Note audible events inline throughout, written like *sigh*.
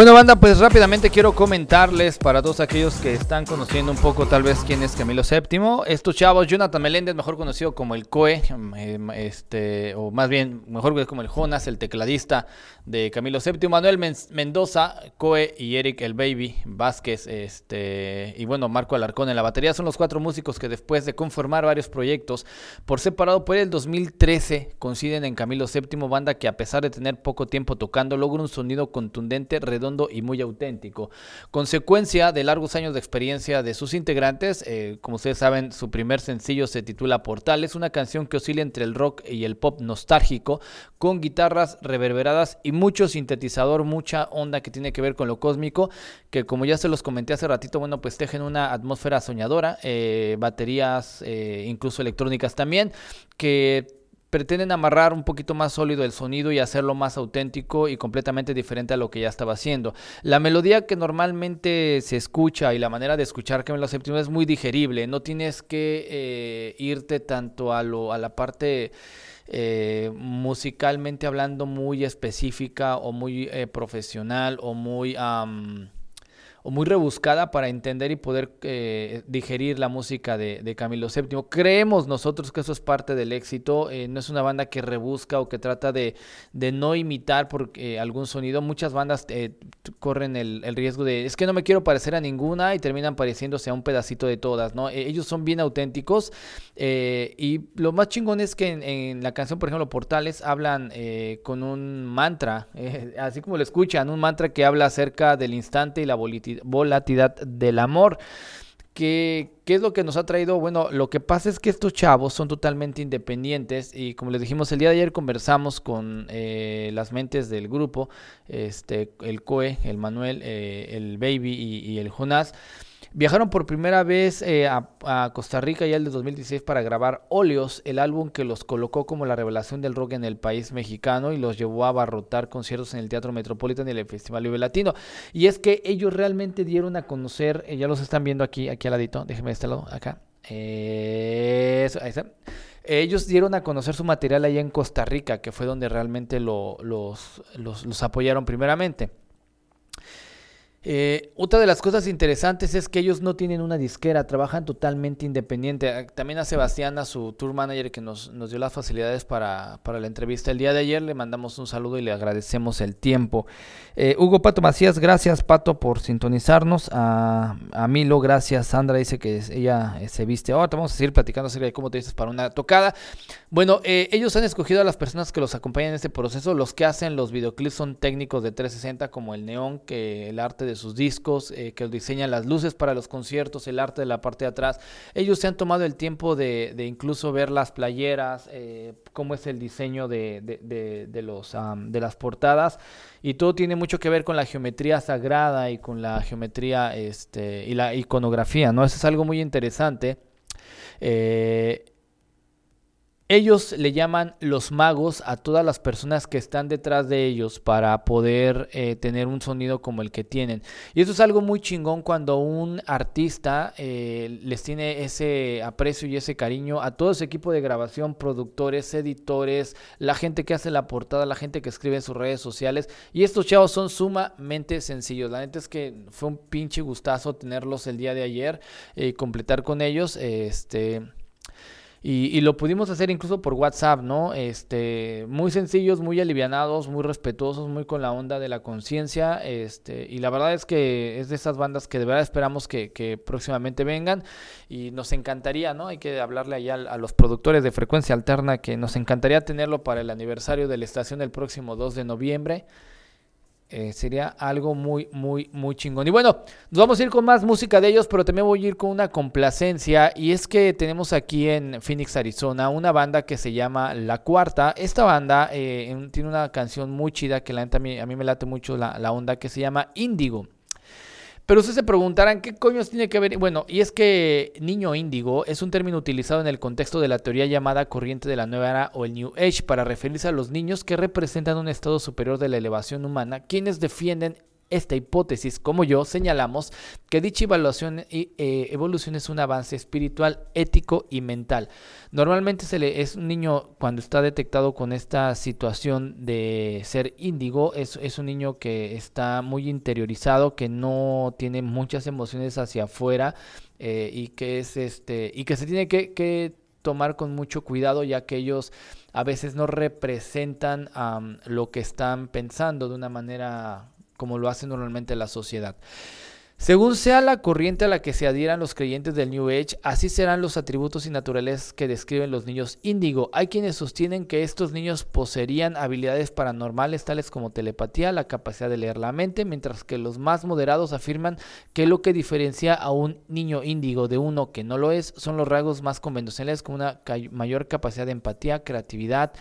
Bueno, banda, pues rápidamente quiero comentarles para todos aquellos que están conociendo un poco tal vez quién es Camilo VII. Estos chavos, Jonathan Meléndez, mejor conocido como el Coe, em, este, o más bien, mejor conocido como el Jonas, el tecladista de Camilo VII. Manuel Mendoza, Coe y Eric el Baby Vázquez, este, y bueno, Marco Alarcón en la batería son los cuatro músicos que después de conformar varios proyectos por separado por el 2013 coinciden en Camilo VII, banda que a pesar de tener poco tiempo tocando, logra un sonido contundente, redondo y muy auténtico. Consecuencia de largos años de experiencia de sus integrantes, eh, como ustedes saben, su primer sencillo se titula Portal, es una canción que oscila entre el rock y el pop nostálgico, con guitarras reverberadas y mucho sintetizador, mucha onda que tiene que ver con lo cósmico, que como ya se los comenté hace ratito, bueno, pues tejen una atmósfera soñadora, eh, baterías, eh, incluso electrónicas también, que pretenden amarrar un poquito más sólido el sonido y hacerlo más auténtico y completamente diferente a lo que ya estaba haciendo. La melodía que normalmente se escucha y la manera de escuchar que me lo séptimo es muy digerible, no tienes que eh, irte tanto a, lo, a la parte... Eh, musicalmente hablando muy específica o muy eh, profesional o muy o muy rebuscada para entender y poder eh, digerir la música de, Camilo VII. Creemos nosotros que eso es parte del éxito, eh, no es una banda que rebusca o que trata de, no imitar por, eh, algún sonido. Muchas bandas corren el, riesgo de, es que no me quiero parecer a ninguna y terminan pareciéndose a un pedacito de todas, ¿no? ellos son bien auténticos y lo más chingón es que en, la canción, por ejemplo, Portales, hablan con un mantra, *laughs* así como lo escuchan, un mantra que habla acerca del instante y la volatilidad volatilidad del amor. ¿Qué, ¿Qué, es lo que nos ha traído? Bueno, lo que pasa es que estos chavos son totalmente independientes y como les dijimos, el día de ayer conversamos con eh, las mentes del grupo, este, el Coe, el Manuel, eh, el Baby y, y el Jonás. Viajaron por primera vez eh, a, Costa Rica ya el de 2016 para grabar Óleos, el álbum que los colocó como la revelación del rock en el país mexicano y los llevó a abarrotar conciertos en el Teatro Metropolitan y el Festival Libre Latino. Y es que ellos realmente dieron a conocer, eh, ya los están viendo aquí, aquí al ladito, déjenme de este lado, acá. ahí está. Ellos dieron a conocer su material allá en Costa Rica, que fue donde realmente los apoyaron primeramente. Eh, otra de las cosas interesantes es que ellos no tienen una disquera, trabajan totalmente independiente. Ah, también a Sebastián, a su tour manager que nos, dio las facilidades para, la entrevista el día de ayer, le mandamos un saludo y le agradecemos el tiempo. Eh, Hugo Pato Macías, gracias Pato por sintonizarnos. A, a, Milo, gracias. Sandra dice que ella eh, se viste. Ahora vamos a seguir platicando acerca de cómo te dices para una tocada. Bueno, ellos han escogido a las personas que los acompañan en este proceso. Los que hacen los videoclips son técnicos de 360 como el neón, que el arte de de sus discos, eh, que diseñan las luces para los conciertos, el arte de la parte de atrás. Ellos se han tomado el tiempo de, incluso ver las playeras, eh, cómo es el diseño de, de, los, de las portadas. Y todo tiene mucho que ver con la geometría sagrada y con la geometría este, y la iconografía, ¿no? Eso es algo muy interesante. Eh, ellos le llaman los magos a todas las personas que están detrás de ellos para poder eh, tener un sonido como el que tienen. Y eso es algo muy chingón cuando un artista eh, les tiene ese aprecio y ese cariño a todo ese equipo de grabación, productores, editores, la gente que hace la portada, la gente que escribe en sus redes sociales. Y estos chavos son sumamente sencillos. La neta es que fue un pinche gustazo tenerlos el día de ayer y eh, completar con ellos. Este y, lo pudimos hacer incluso por WhatsApp, ¿no? Este, muy sencillos, muy alivianados, muy respetuosos, muy con la onda de la conciencia. Este, y la verdad es que es de esas bandas que de verdad esperamos que, que próximamente vengan. Y nos encantaría, ¿no? Hay que hablarle allá a, a los productores de frecuencia alterna que nos encantaría tenerlo para el aniversario de la estación el próximo 2 de noviembre. Eh, sería algo muy, muy, muy chingón. Y bueno, nos vamos a ir con más música de ellos, pero también voy a ir con una complacencia. Y es que tenemos aquí en Phoenix, Arizona, una banda que se llama La Cuarta. Esta banda eh, tiene una canción muy chida que la a mí, a mí me late mucho la, la onda que se llama Índigo. Pero ustedes se preguntarán, ¿qué coños tiene que ver? Bueno, y es que niño índigo es un término utilizado en el contexto de la teoría llamada corriente de la nueva era o el New Age para referirse a los niños que representan un estado superior de la elevación humana, quienes defienden esta hipótesis, como yo, señalamos que dicha evaluación y eh, evolución es un avance espiritual, ético y mental. Normalmente se le es un niño cuando está detectado con esta situación de ser índigo, es, es un niño que está muy interiorizado, que no tiene muchas emociones hacia afuera eh, y que es este y que se tiene que tomar con mucho cuidado ya que ellos a veces no representan lo que están pensando de una manera como lo hace normalmente la sociedad. Según sea la corriente a la que se adhieran los creyentes del New Age, así serán los atributos y naturales que describen los niños índigo. Hay quienes sostienen que estos niños poseerían habilidades paranormales tales como telepatía, la capacidad de leer la mente, mientras que los más moderados afirman que lo que diferencia a un niño índigo de uno que no lo es son los rasgos más convencionales como una mayor capacidad de empatía, creatividad,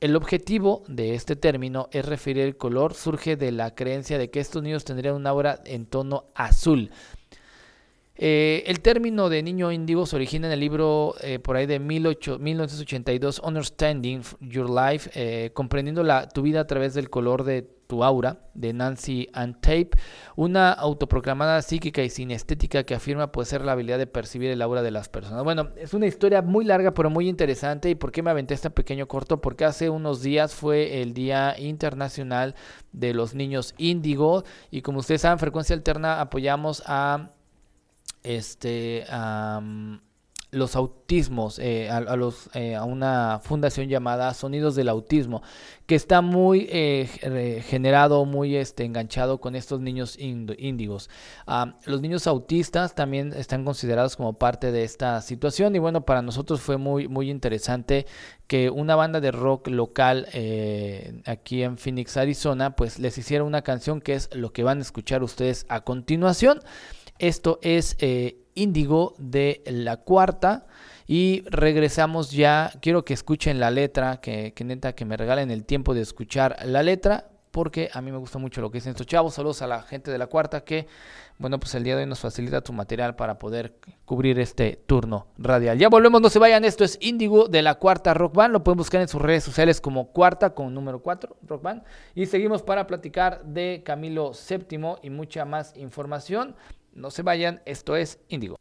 el objetivo de este término es referir el color, surge de la creencia de que estos niños tendrían una aura en tono azul. Eh, el término de niño índigo se origina en el libro eh, por ahí de 1982, Understanding Your Life, eh, comprendiendo la, tu vida a través del color de tu aura, de Nancy Ann Tape, una autoproclamada psíquica y sinestética que afirma poder ser la habilidad de percibir el aura de las personas. Bueno, es una historia muy larga pero muy interesante. ¿Y por qué me aventé este pequeño corto? Porque hace unos días fue el Día Internacional de los Niños Índigo y como ustedes saben, Frecuencia Alterna apoyamos a este los autismos, eh, a, los, eh, a una fundación llamada Sonidos del Autismo, que está muy eh, generado, muy este, enganchado con estos niños índigos. Ah, los niños autistas también están considerados como parte de esta situación y bueno, para nosotros fue muy, muy interesante que una banda de rock local aquí en Phoenix, Arizona, pues les hiciera una canción que es lo que van a escuchar ustedes a continuación. Esto es Índigo de la cuarta. Y regresamos ya. Quiero que escuchen la letra, que, neta que me regalen el tiempo de escuchar la letra, porque a mí me gusta mucho lo que dicen estos chavos. Saludos a la gente de la cuarta que, bueno, pues el día de hoy nos facilita tu material para poder cubrir este turno radial. Ya volvemos, no se vayan. Esto es Índigo de la cuarta Rock Band. Lo pueden buscar en sus redes sociales como cuarta con número 4 Rock Band. Y seguimos para platicar de Camilo VII y mucha más información. No se vayan, esto es Índigo.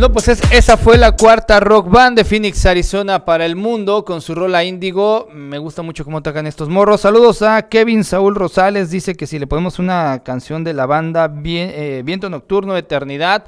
Bueno, pues esa fue la cuarta rock band de Phoenix, Arizona para el mundo con su rola índigo. Me gusta mucho cómo tocan estos morros. Saludos a Kevin Saúl Rosales. Dice que si le ponemos una canción de la banda eh, Viento Nocturno, Eternidad.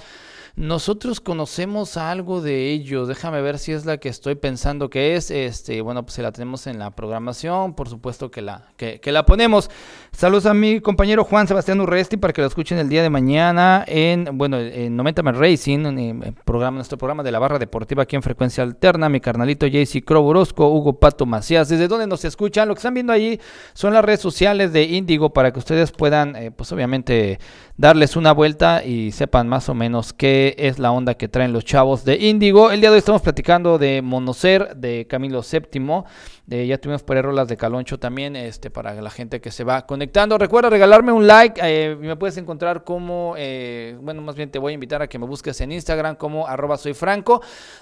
Nosotros conocemos algo de ellos. Déjame ver si es la que estoy pensando que es. Este, bueno, pues si la tenemos en la programación, por supuesto que la, que, la ponemos. Saludos a mi compañero Juan Sebastián Urresti para que lo escuchen el día de mañana en, bueno, en 90 Man Racing, en programa, nuestro programa de la barra deportiva aquí en Frecuencia Alterna. Mi carnalito JC Croborosco, Hugo Pato Macías. ¿Desde dónde nos escuchan? Lo que están viendo ahí son las redes sociales de Índigo para que ustedes puedan, eh, pues obviamente, darles una vuelta y sepan más o menos qué es la onda que traen los chavos de Índigo. El día de hoy estamos platicando de Monocer, de Camilo VII. De, ya tuvimos por rolas de Caloncho también, este, para la gente que se va conectando. Recuerda regalarme un like, eh, me puedes encontrar como, eh, bueno, más bien te voy a invitar a que me busques en Instagram como arroba soy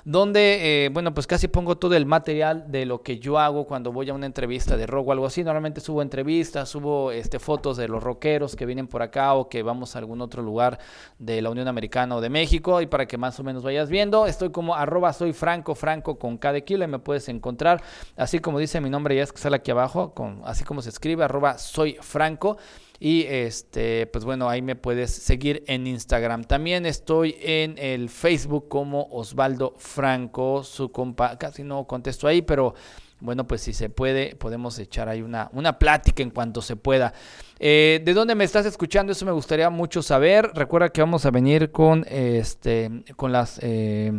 donde, eh, bueno, pues casi pongo todo el material de lo que yo hago cuando voy a una entrevista de rock o algo así. Normalmente subo entrevistas, subo este, fotos de los rockeros que vienen por acá o que vamos a algún otro lugar de la Unión Americana o de México y para que más o menos vayas viendo. Estoy como arroba soy franco, franco con cada kilo y me puedes encontrar, así como dice mi nombre ya es que sale aquí abajo, con, así como se escribe, arroba soy franco. Y este, pues bueno, ahí me puedes seguir en Instagram. También estoy en el Facebook como Osvaldo Franco, su compa, casi no contesto ahí, pero bueno, pues si se puede, podemos echar ahí una, una plática en cuanto se pueda. Eh, ¿De dónde me estás escuchando? Eso me gustaría mucho saber. Recuerda que vamos a venir con, este, con las... Eh,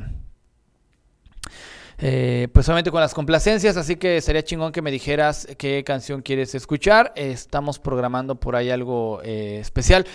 eh, pues solamente con las complacencias, así que sería chingón que me dijeras qué canción quieres escuchar. Estamos programando por ahí algo especial.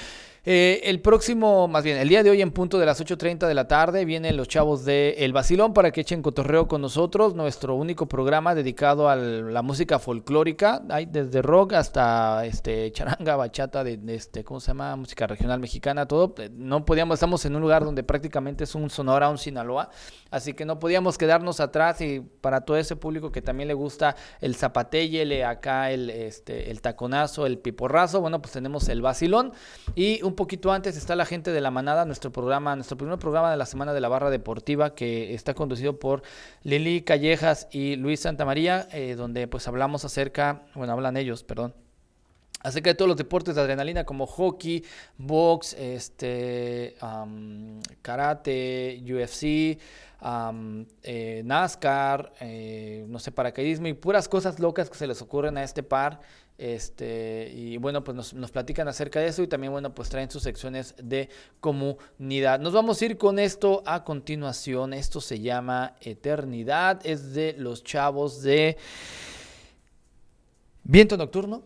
Eh, el próximo, más bien, el día de hoy en punto de las 8.30 de la tarde vienen los chavos de El Basilón para que echen cotorreo con nosotros, nuestro único programa dedicado a la música folclórica, hay desde rock hasta este charanga, bachata, de, este, ¿cómo se llama? Música regional mexicana, todo. No podíamos, estamos en un lugar donde prácticamente es un Sonora, un Sinaloa, así que no podíamos quedarnos atrás y para todo ese público que también le gusta el zapatelle, acá el, este, el taconazo, el piporrazo, bueno, pues tenemos El Basilón y un poquito antes está la gente de la manada, nuestro programa, nuestro primer programa de la semana de la barra deportiva que está conducido por Lili Callejas y Luis Santamaría, eh, donde pues hablamos acerca, bueno, hablan ellos, perdón, acerca de todos los deportes de adrenalina como hockey, box, este, karate, UFC, eh, NASCAR, eh, no sé, paracaidismo y puras cosas locas que se les ocurren a este par. Este, y bueno, pues nos, platican acerca de eso y también, bueno, pues traen sus secciones de comunidad. Nos vamos a ir con esto a continuación. Esto se llama Eternidad. Es de los chavos de Viento Nocturno.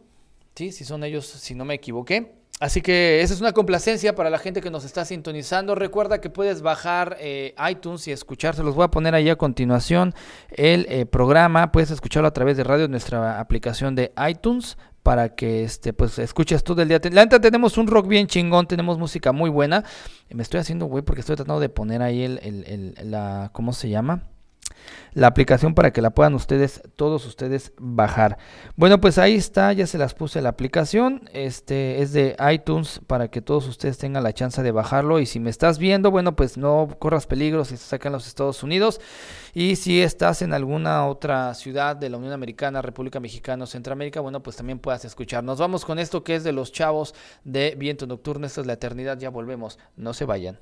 Sí, si son ellos, si no me equivoqué. Así que esa es una complacencia para la gente que nos está sintonizando. Recuerda que puedes bajar eh, iTunes y escucharse. Los voy a poner ahí a continuación el eh, programa. Puedes escucharlo a través de radio, nuestra aplicación de iTunes para que este pues escuches todo el día. La neta tenemos un rock bien chingón, tenemos música muy buena. Me estoy haciendo güey porque estoy tratando de poner ahí el, el, el la ¿cómo se llama? La aplicación para que la puedan ustedes, todos ustedes bajar. Bueno, pues ahí está, ya se las puse la aplicación. Este es de iTunes para que todos ustedes tengan la chance de bajarlo. Y si me estás viendo, bueno, pues no corras peligro si estás acá en los Estados Unidos. Y si estás en alguna otra ciudad de la Unión Americana, República Mexicana o Centroamérica, bueno, pues también puedas escuchar. Nos vamos con esto que es de los chavos de Viento Nocturno. Esta es la eternidad, ya volvemos. No se vayan.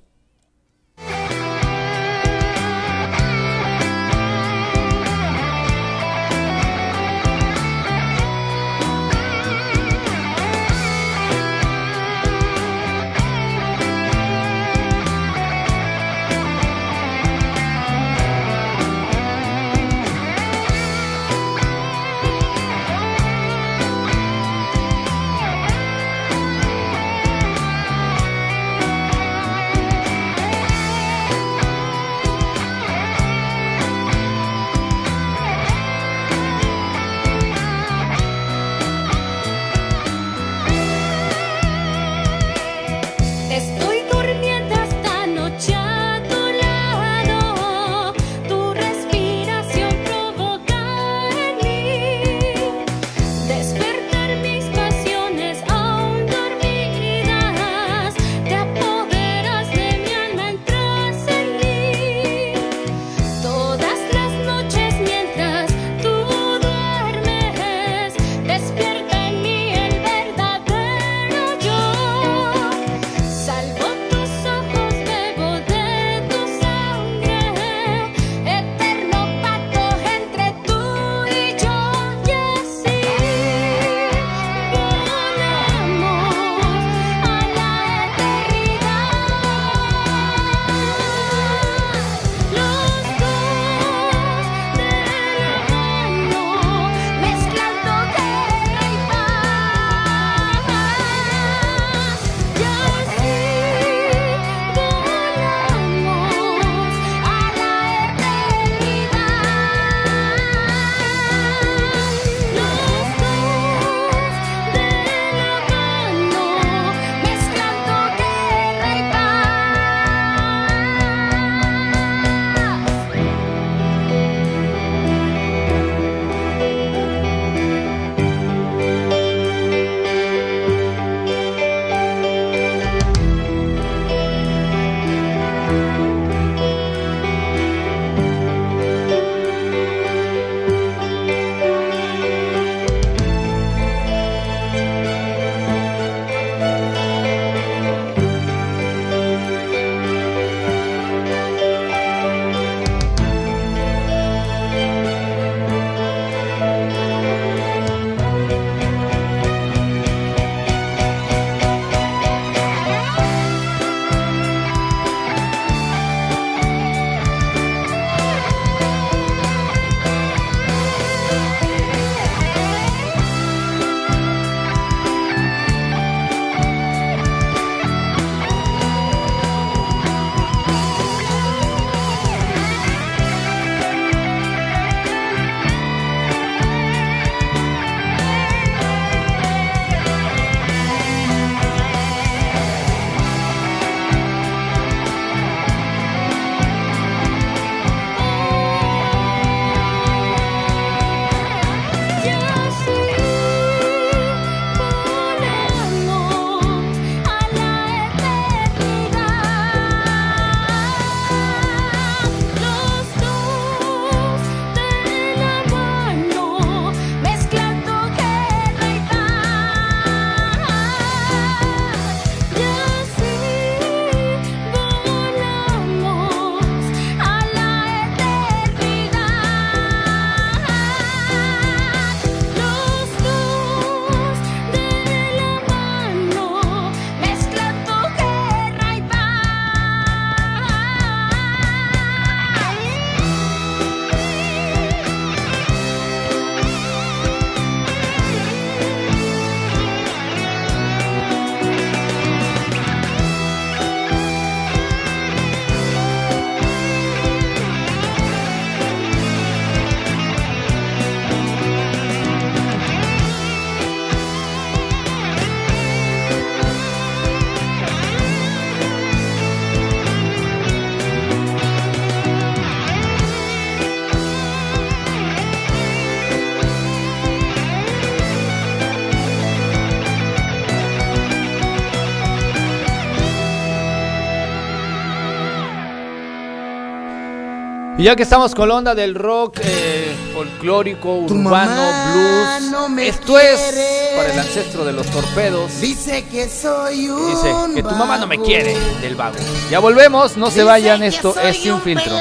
Y ya que estamos con la onda del rock eh, folclórico, urbano, blues, esto es para el ancestro de los torpedos. Dice que soy un Dice que tu mamá no me quiere del vago. Ya volvemos, no se vayan, esto es sin filtro.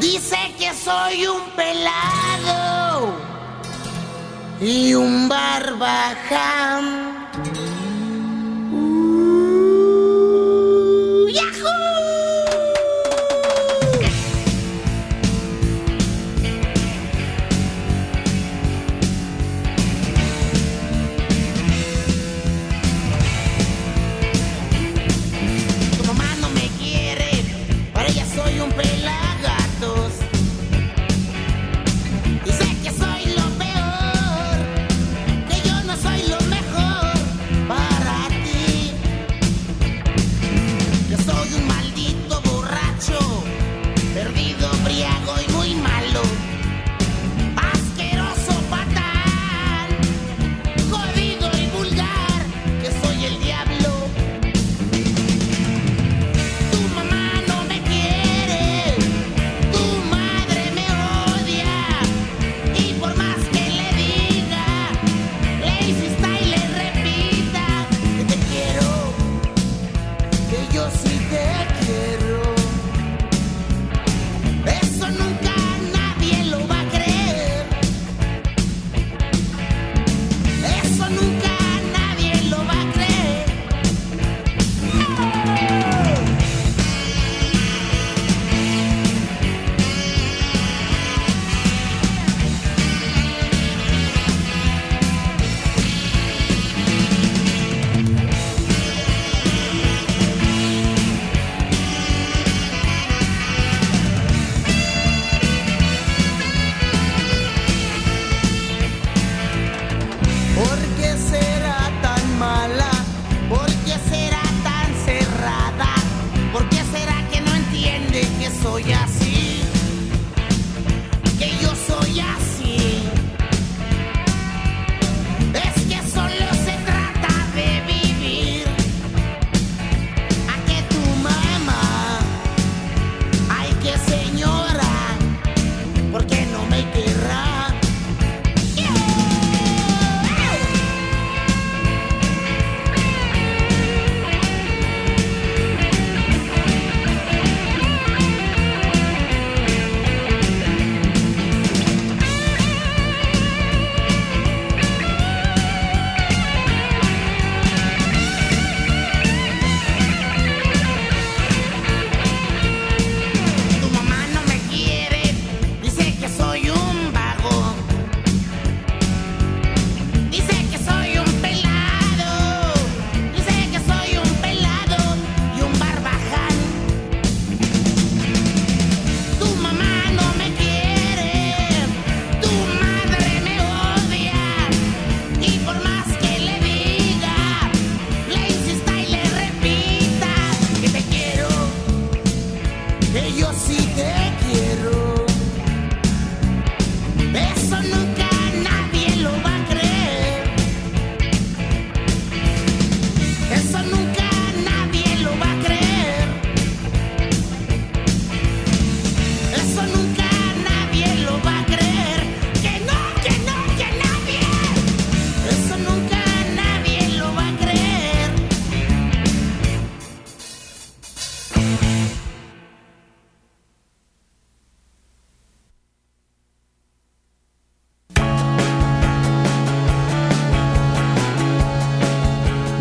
Dice que soy un pelado y un barbaján.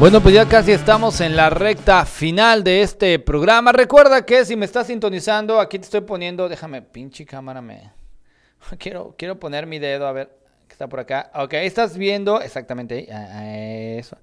Bueno, pues ya casi estamos en la recta final de este programa. Recuerda que si me estás sintonizando, aquí te estoy poniendo, déjame, pinche cámara, me... *laughs* Quiero, quiero poner mi dedo, a ver, que está por acá. Ok, ahí estás viendo, exactamente ahí, ah, ah, eso.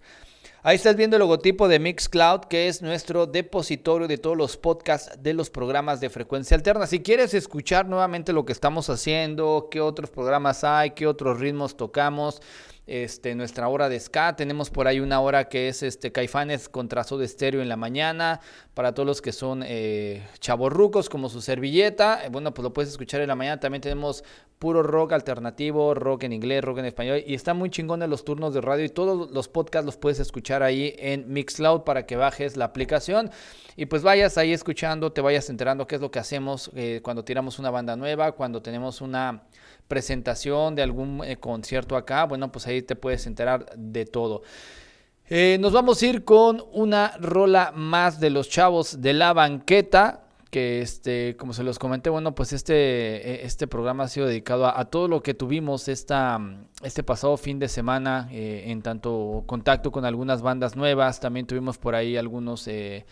Ahí estás viendo el logotipo de Mixcloud, que es nuestro depositorio de todos los podcasts de los programas de frecuencia alterna. Si quieres escuchar nuevamente lo que estamos haciendo, qué otros programas hay, qué otros ritmos tocamos, este, nuestra hora de ska. Tenemos por ahí una hora que es este, Caifanes contra Soda Estéreo en la mañana. Para todos los que son eh, chavorrucos como su servilleta. Eh, bueno, pues lo puedes escuchar en la mañana. También tenemos puro rock alternativo, rock en inglés, rock en español. Y está muy chingón en los turnos de radio. Y todos los podcasts los puedes escuchar ahí en Mixcloud para que bajes la aplicación. Y pues vayas ahí escuchando, te vayas enterando qué es lo que hacemos eh, cuando tiramos una banda nueva, cuando tenemos una presentación de algún eh, concierto acá, bueno, pues ahí te puedes enterar de todo. Eh, nos vamos a ir con una rola más de los chavos de la banqueta que este, como se los comenté, bueno, pues este, e, este programa ha sido dedicado a, todo lo que tuvimos esta, este pasado fin de semana, eh, en tanto contacto con algunas bandas nuevas, también tuvimos por ahí algunos eh,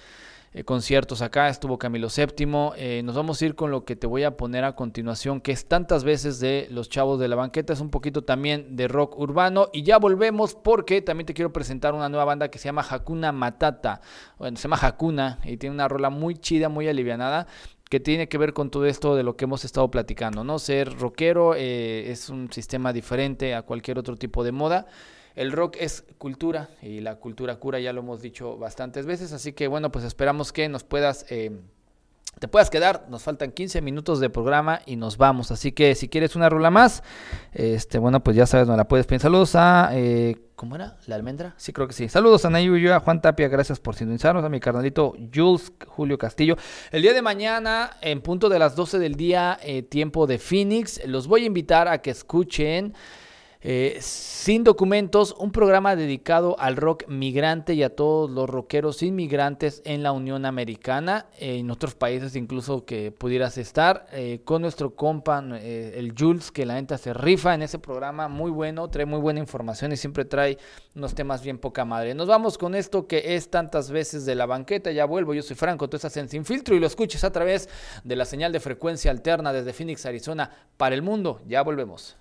conciertos acá, estuvo Camilo VII. Eh, nos vamos a ir con lo que te voy a poner a continuación, que es tantas veces de Los Chavos de la Banqueta, es un poquito también de rock urbano. Y ya volvemos porque también te quiero presentar una nueva banda que se llama Hakuna Matata. Bueno, se llama Hakuna y tiene una rola muy chida, muy alivianada que tiene que ver con todo esto de lo que hemos estado platicando, ¿no? Ser rockero eh, es un sistema diferente a cualquier otro tipo de moda. El rock es cultura y la cultura cura, ya lo hemos dicho bastantes veces, así que bueno, pues esperamos que nos puedas... Eh, te puedas quedar, nos faltan 15 minutos de programa y nos vamos. Así que si quieres una rula más, este, bueno, pues ya sabes, no la puedes pedir. Saludos a, eh, ¿cómo era? ¿La almendra? Sí, creo que sí. Saludos a Nayu a Juan Tapia, gracias por sintonizarnos, a mi carnalito Jules Julio Castillo. El día de mañana, en punto de las 12 del día, eh, tiempo de Phoenix, los voy a invitar a que escuchen. Eh, sin documentos, un programa dedicado al rock migrante y a todos los rockeros inmigrantes en la Unión Americana, eh, en otros países incluso que pudieras estar, eh, con nuestro compa, el Jules, que la neta se rifa en ese programa, muy bueno, trae muy buena información y siempre trae unos temas bien poca madre. Nos vamos con esto que es tantas veces de la banqueta, ya vuelvo, yo soy Franco, tú estás en Sin Filtro y lo escuches a través de la señal de frecuencia alterna desde Phoenix, Arizona, para el mundo, ya volvemos.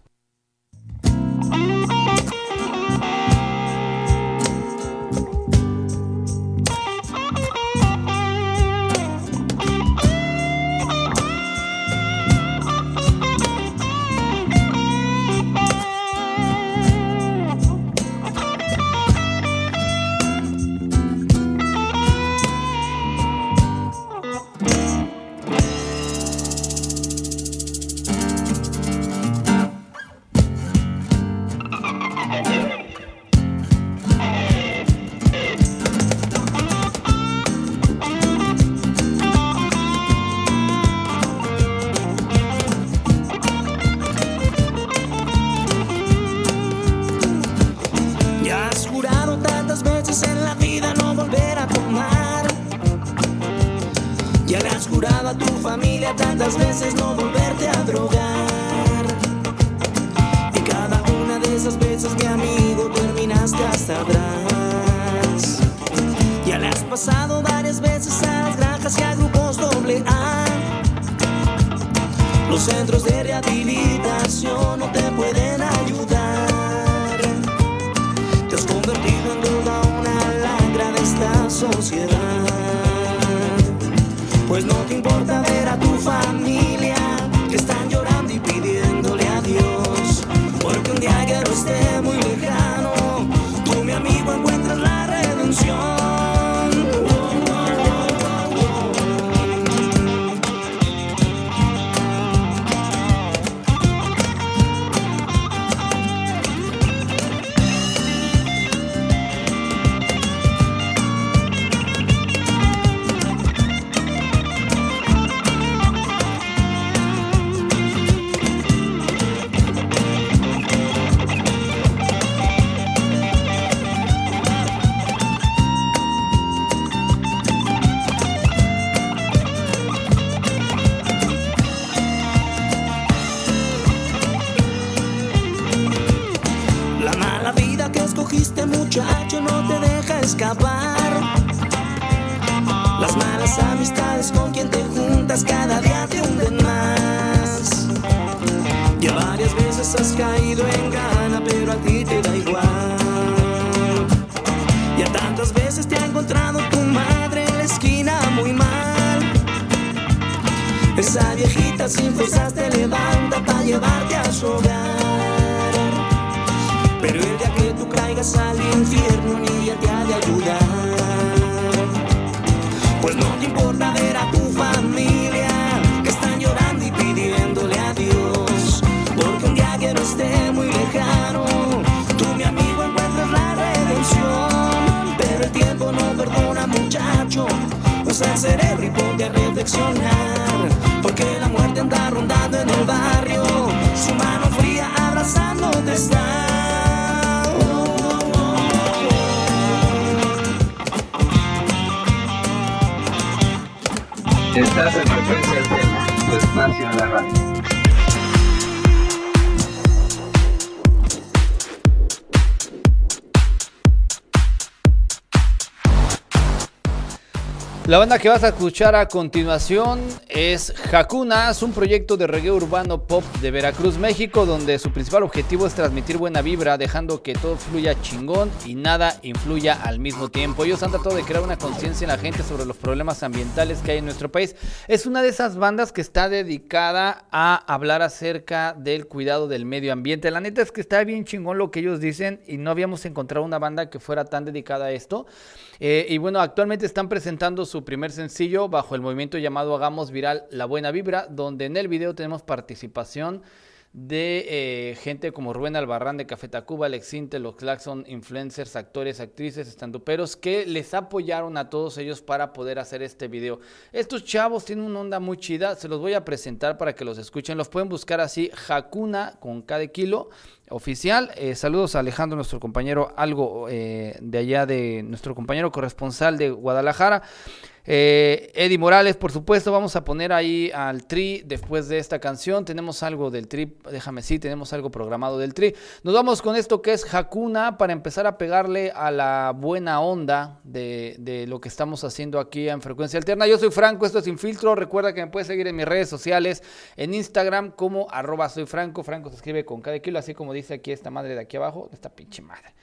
Hogar. Pero el día llegues al infierno ni ella te ha de ayudar. Pues no te importa ver a tu familia que están llorando y pidiéndole a Dios. Porque un día que no esté muy lejano, tú mi amigo encuentras la redención. Pero el tiempo no perdona muchacho, usa el cerebro y ponte a reflexionar. Porque la muerte anda rondando en el barrio, Estás en frecuencia alterna, tu espacio en la radio. La banda que vas a escuchar a continuación es Hakuna, es un proyecto de reggae urbano pop de Veracruz, México, donde su principal objetivo es transmitir buena vibra, dejando que todo fluya chingón y nada influya al mismo tiempo. Ellos han tratado de crear una conciencia en la gente sobre los problemas ambientales que hay en nuestro país. Es una de esas bandas que está dedicada a hablar acerca del cuidado del medio ambiente. La neta es que está bien chingón lo que ellos dicen y no habíamos encontrado una banda que fuera tan dedicada a esto. Eh, y bueno, actualmente están presentando su primer sencillo bajo el movimiento llamado Hagamos Viral La Buena Vibra, donde en el video tenemos participación de eh, gente como Rubén Albarrán de Café Tacuba, Alex Sinte, los Claxon, influencers, actores, actrices, estanduperos, que les apoyaron a todos ellos para poder hacer este video. Estos chavos tienen una onda muy chida, se los voy a presentar para que los escuchen. Los pueden buscar así, Hakuna con cada kilo oficial. Eh, saludos a Alejandro, nuestro compañero, algo eh, de allá de nuestro compañero corresponsal de Guadalajara. Eh, Eddie Morales, por supuesto, vamos a poner ahí al Tri después de esta canción. Tenemos algo del Tri, déjame sí, tenemos algo programado del Tri. Nos vamos con esto que es Hakuna para empezar a pegarle a la buena onda de, lo que estamos haciendo aquí en Frecuencia Alterna. Yo soy Franco, esto es Sin Filtro. Recuerda que me puedes seguir en mis redes sociales, en Instagram como arroba soy Franco. Franco se escribe con cada kilo, así como dice aquí esta madre de aquí abajo, esta pinche madre.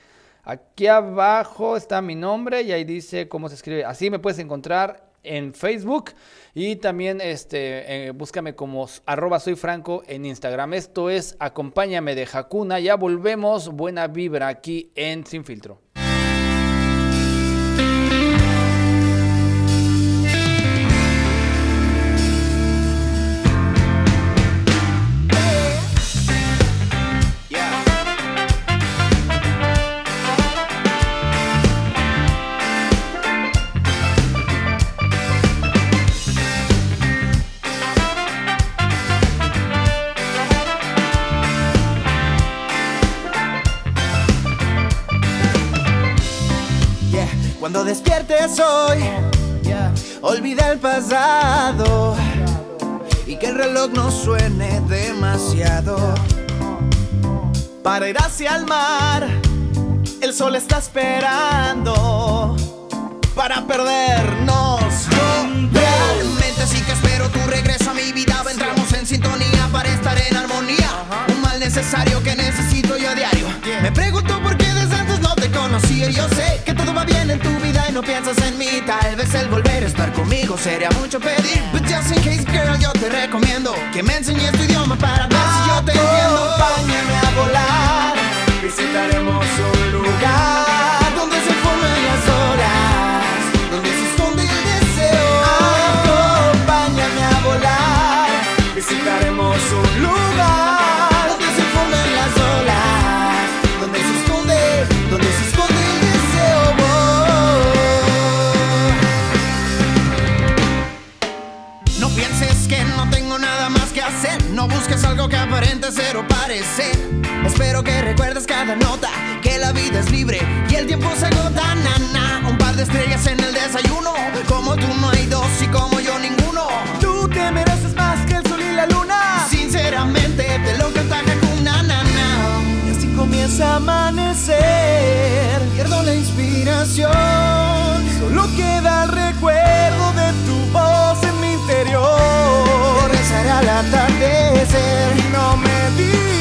Aquí abajo está mi nombre y ahí dice cómo se escribe. Así me puedes encontrar en Facebook y también este, eh, búscame como arroba soy franco en Instagram. Esto es Acompáñame de Hakuna. Ya volvemos. Buena vibra aquí en Sin Filtro. Despiertes hoy, olvida el pasado y que el reloj no suene demasiado. Para ir hacia el mar, el sol está esperando para perdernos. Realmente sí que espero tu regreso a mi vida. Entramos en sintonía para estar en armonía. Un mal necesario piensas en mí. Tal vez el volver a estar conmigo sería mucho pedir. But just in case, girl, yo te recomiendo que me enseñes tu idioma para ver si yo te entiendo. Acompáñame a volar. Visitaremos un lugar que aparente ser o parecer. Espero que recuerdes cada nota, que la vida es libre y el tiempo se agota, nana. Un par de estrellas en el desayuno. Como tú no hay dos y como yo ninguno. Tú te mereces más que el sol y la luna. Sinceramente te lo canta Hakuna Nana. Y así comienza a amanecer. Pierdo la inspiración. Solo queda el recuerdo de tu voz en mi interior. Al atardecer. No me digas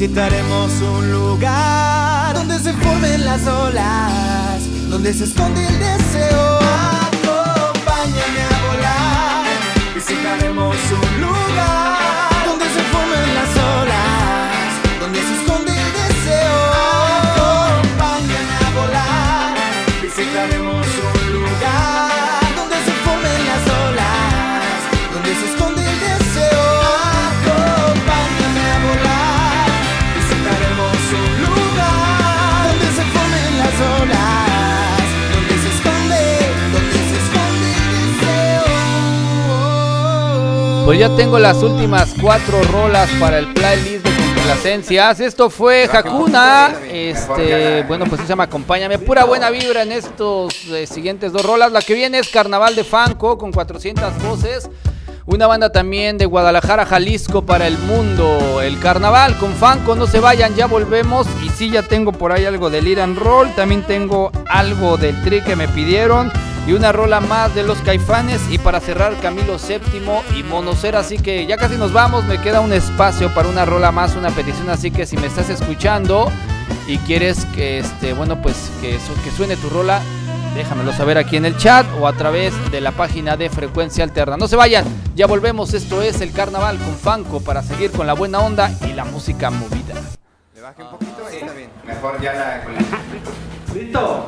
visitaremos un lugar donde se formen las olas, donde se esconde el deseo. Acompáñame a volar, visitaremos un lugar formen las olas, donde se esconde, donde se esconde el deseo. Pues ya tengo las últimas cuatro rolas para el playlist de complacencias. Esto fue Hakuna. Este, bueno, pues se llama Acompáñame. Pura buena vibra en estos eh, siguientes dos rolas. La que viene es Carnaval de Fanco con 400 voces. Una banda también de Guadalajara, Jalisco para el mundo. El carnaval con Fanco, no se vayan, ya volvemos. Y sí, ya tengo por ahí algo del Ir and Roll. También tengo algo del tri que me pidieron. Y una rola más de los caifanes. Y para cerrar, Camilo VII y Monocer. Así que ya casi nos vamos. Me queda un espacio para una rola más, una petición. Así que si me estás escuchando y quieres que este, bueno, pues que, que suene tu rola, déjamelo saber aquí en el chat o a través de la página de Frecuencia Alterna. No se vayan, ya volvemos. Esto es el carnaval con Fanco para seguir con la buena onda y la música movida. Le bajé un poquito, ahí está bien. Mejor ya la con la- ¡Listo!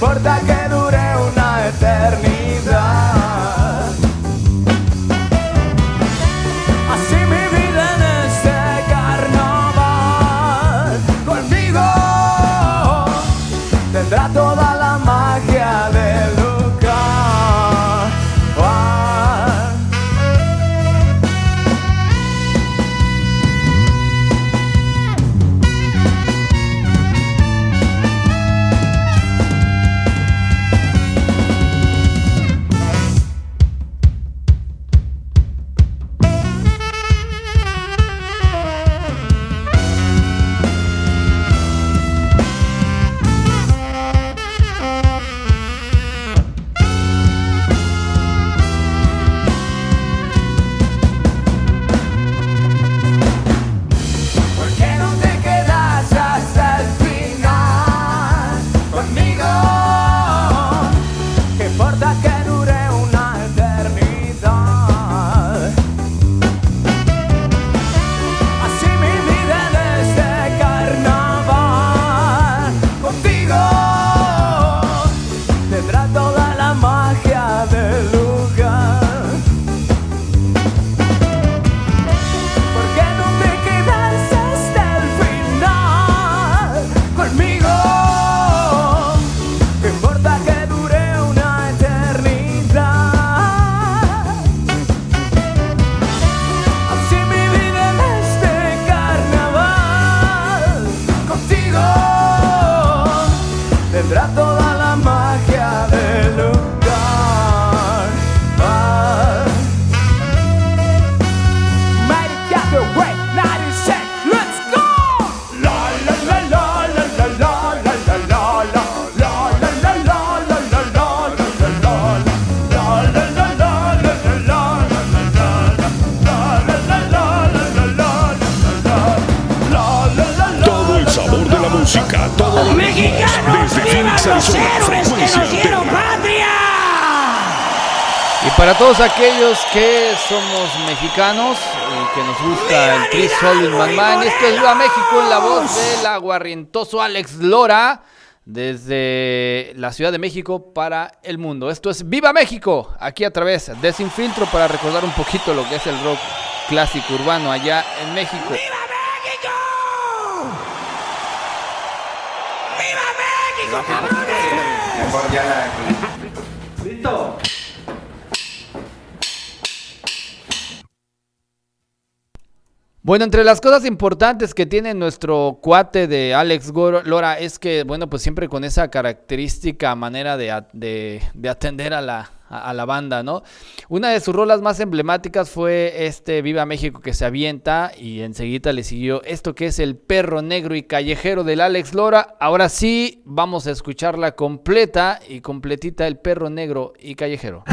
Importa mexicanos, Desde los héroes que nos dieron patria. Y para todos aquellos que somos mexicanos y que nos gusta el Chris Solid Man, esto es Viva México en la voz del aguarrientoso Alex Lora desde la Ciudad de México para el mundo. Esto es Viva México, aquí a través de Sin Filtro para recordar un poquito lo que es el rock clásico urbano allá en México. Bueno, entre las cosas importantes que tiene nuestro cuate de Alex Lora es que, bueno, pues siempre con esa característica manera de- de atender a la, a, la banda, ¿no? Una de sus rolas más emblemáticas fue este Viva México que se avienta y enseguida le siguió esto que es el perro negro y callejero del Alex Lora. Ahora sí, vamos a escucharla completa y completita el perro negro y callejero.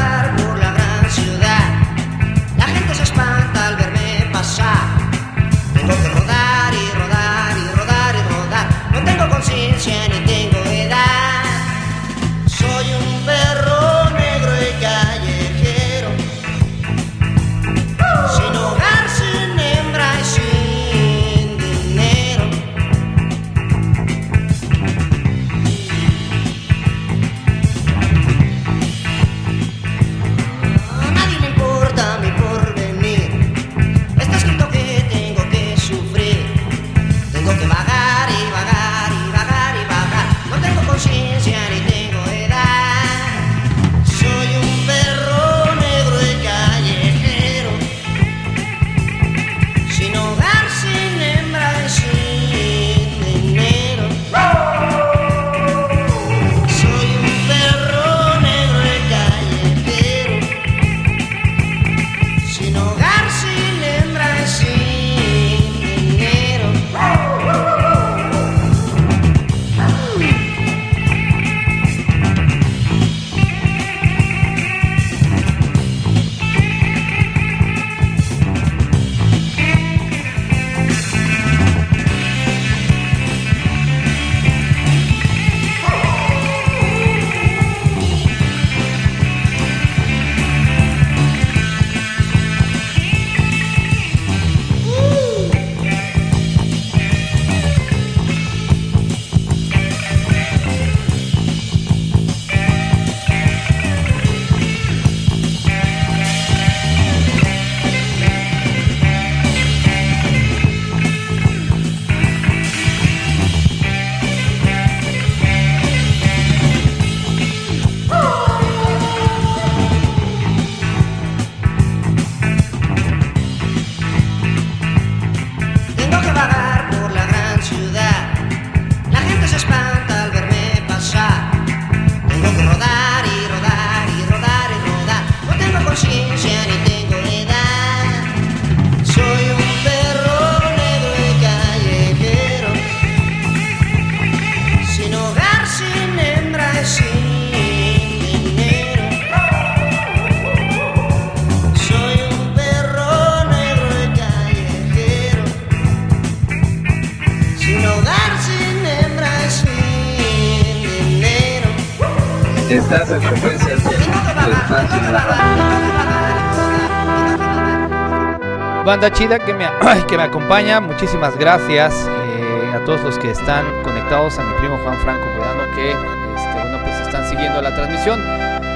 Banda chida que me, *clears throat* que me acompaña, muchísimas gracias eh, a todos los que están conectados, a mi primo Juan Franco cuidando que este, bueno, pues están siguiendo la transmisión.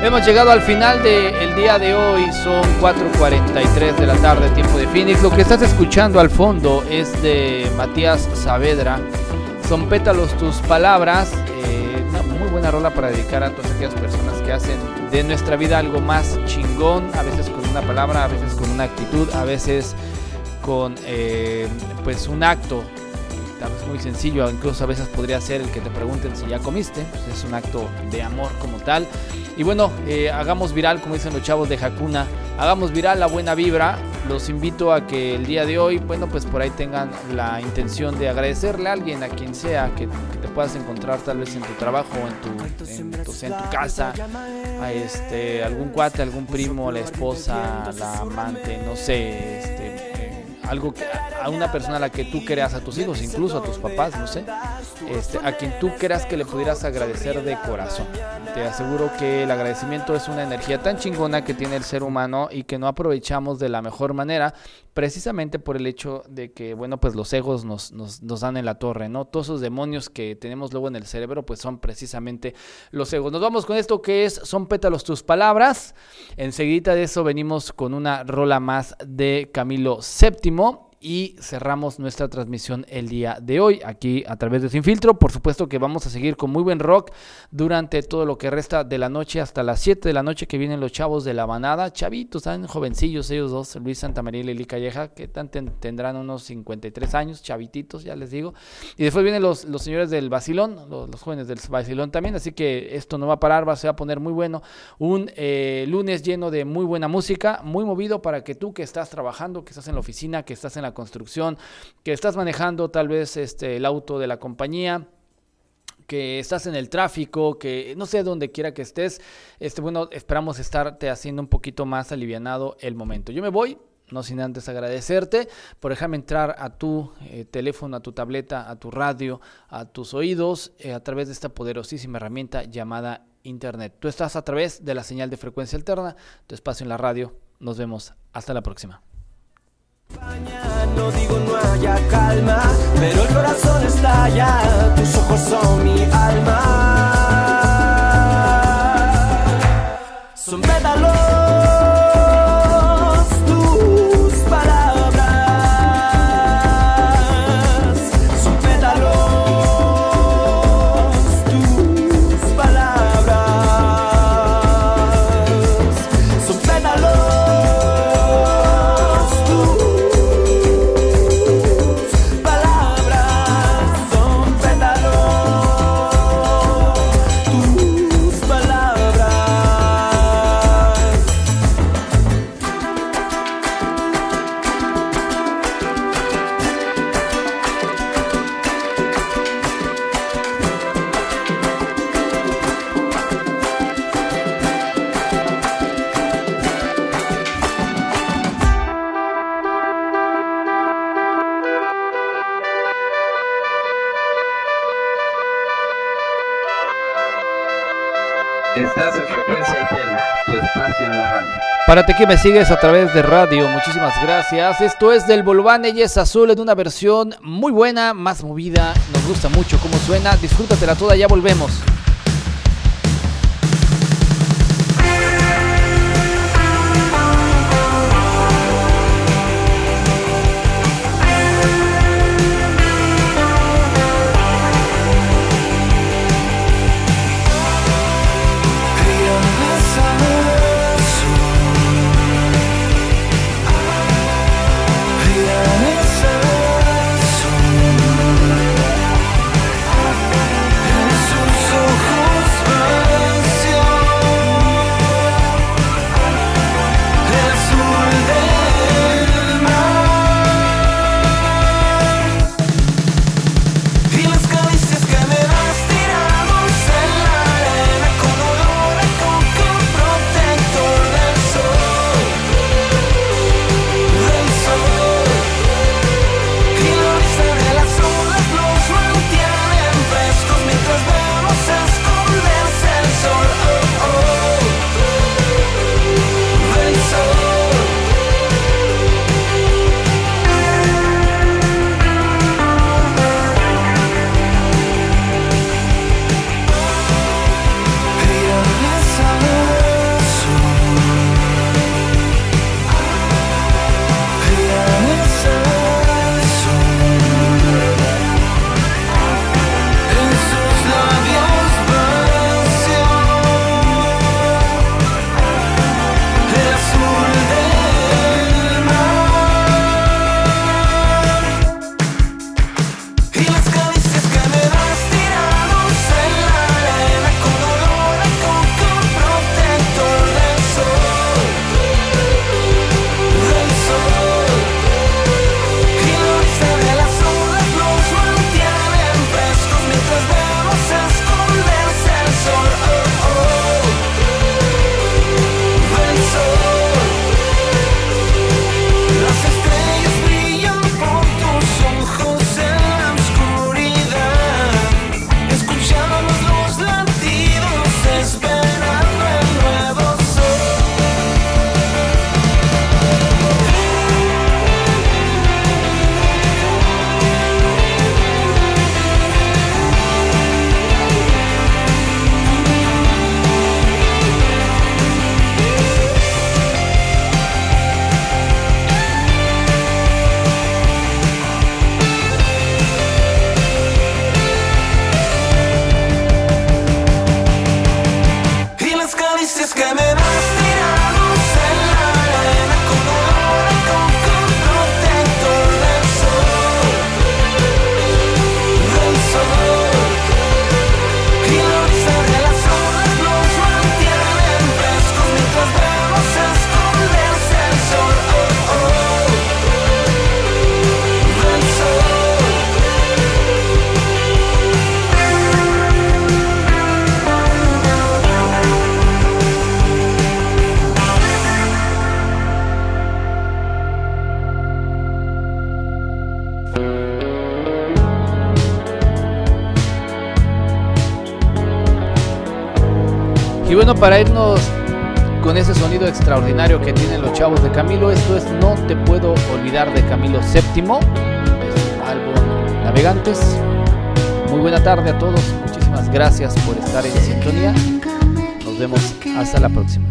Hemos llegado al final del día de hoy, son 4.43 de la tarde, tiempo de Phoenix. Lo que estás escuchando al fondo es de Matías Saavedra. Son pétalos tus palabras. eh, buena rola para dedicar a todas aquellas personas que hacen de nuestra vida algo más chingón, a veces con una palabra, a veces con una actitud, a veces con eh, pues un acto tal vez muy sencillo, incluso a veces podría ser el que te pregunten si ya comiste, pues es un acto de amor como tal. Y bueno, eh, hagamos viral, como dicen los chavos de Hakuna, hagamos viral la buena vibra. Los invito a que el día de hoy, bueno, pues por ahí tengan la intención de agradecerle a alguien, a quien sea, que, te puedas encontrar tal vez en tu trabajo, en tu, en tu, en tu casa, a este, algún cuate, algún primo, la esposa, la amante, no sé, este, algo que, a una persona a la que tú creas, a tus hijos, incluso a tus papás, no sé, este, a quien tú creas que le pudieras agradecer de corazón. Te aseguro que el agradecimiento es una energía tan chingona que tiene el ser humano y que no aprovechamos de la mejor manera, precisamente por el hecho de que, bueno, pues los egos nos, nos, dan en la torre, ¿no? Todos esos demonios que tenemos luego en el cerebro, pues son precisamente los egos. Nos vamos con esto que es Son pétalos tus palabras. Enseguida de eso venimos con una rola más de Camilo VII y cerramos nuestra transmisión el día de hoy aquí a través de Sin Filtro. Por supuesto que vamos a seguir con muy buen rock durante todo lo que resta de la noche hasta las 7 de la noche que vienen los chavos de la banada. Chavitos, están jovencillos ellos dos, Luis Santamaría y Lili Calleja, que tendrán unos 53 años, chavititos, ya les digo. Y después vienen los, los señores del Basilón, los, los jóvenes del Basilón también, así que esto no va a parar, va, se va a poner muy bueno. Un eh, lunes lleno de muy buena música, muy movido para que tú que estás trabajando, que estás en la oficina, que estás en la construcción, que estás manejando tal vez este, el auto de la compañía, que estás en el tráfico, que no sé dónde quiera que estés, este, bueno, esperamos estarte haciendo un poquito más alivianado el momento. Yo me voy, no sin antes agradecerte por dejarme entrar a tu eh, teléfono, a tu tableta, a tu radio, a tus oídos eh, a través de esta poderosísima herramienta llamada Internet. Tú estás a través de la señal de frecuencia alterna, tu espacio en la radio. Nos vemos. Hasta la próxima. No digo no haya calma, pero el corazón estalla, tus ojos son mi alma. Son pétalos Para ti que me sigues a través de radio, muchísimas gracias. Esto es del Bolván Ella es Azul en una versión muy buena, más movida. Nos gusta mucho cómo suena. Disfrútatela toda, ya volvemos. bueno, para irnos con ese sonido extraordinario que tienen los chavos de Camilo, esto es No Te Puedo Olvidar de Camilo VII, es álbum Navegantes. Muy buena tarde a todos, muchísimas gracias por estar en sintonía. Nos vemos hasta la próxima.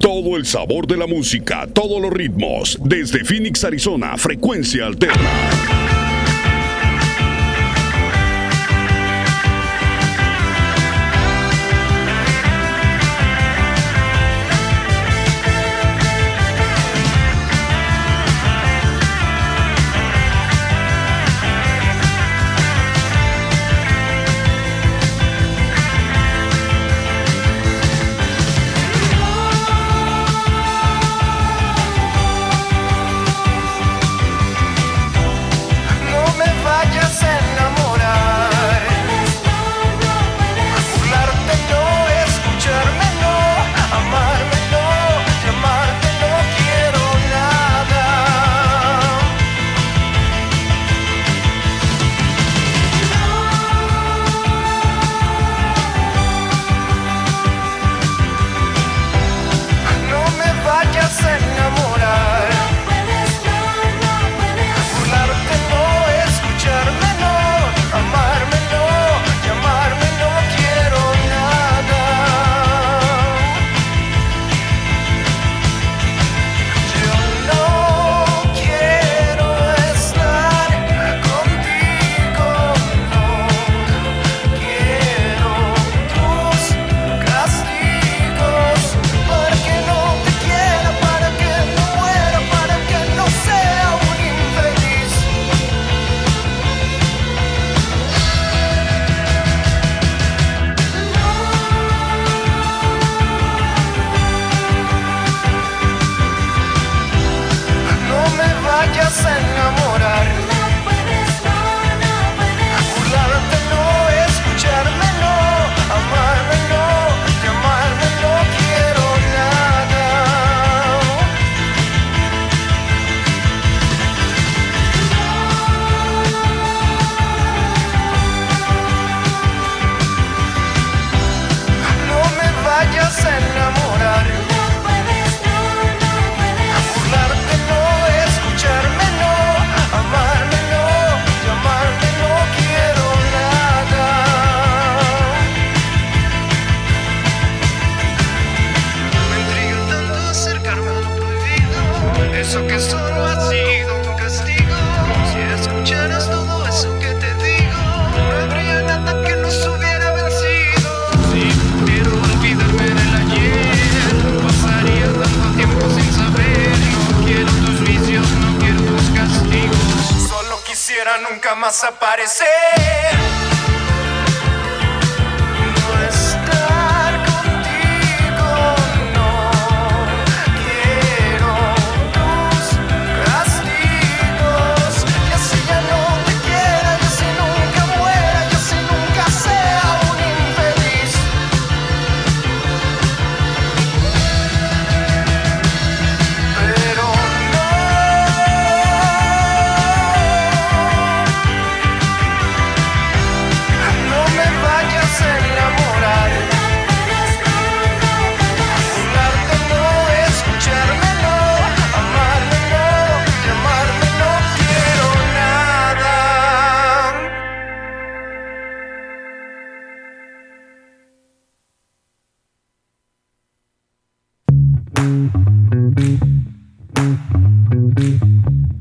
Todo el sabor de la música, todos los ritmos. Desde Phoenix, Arizona, frecuencia alterna.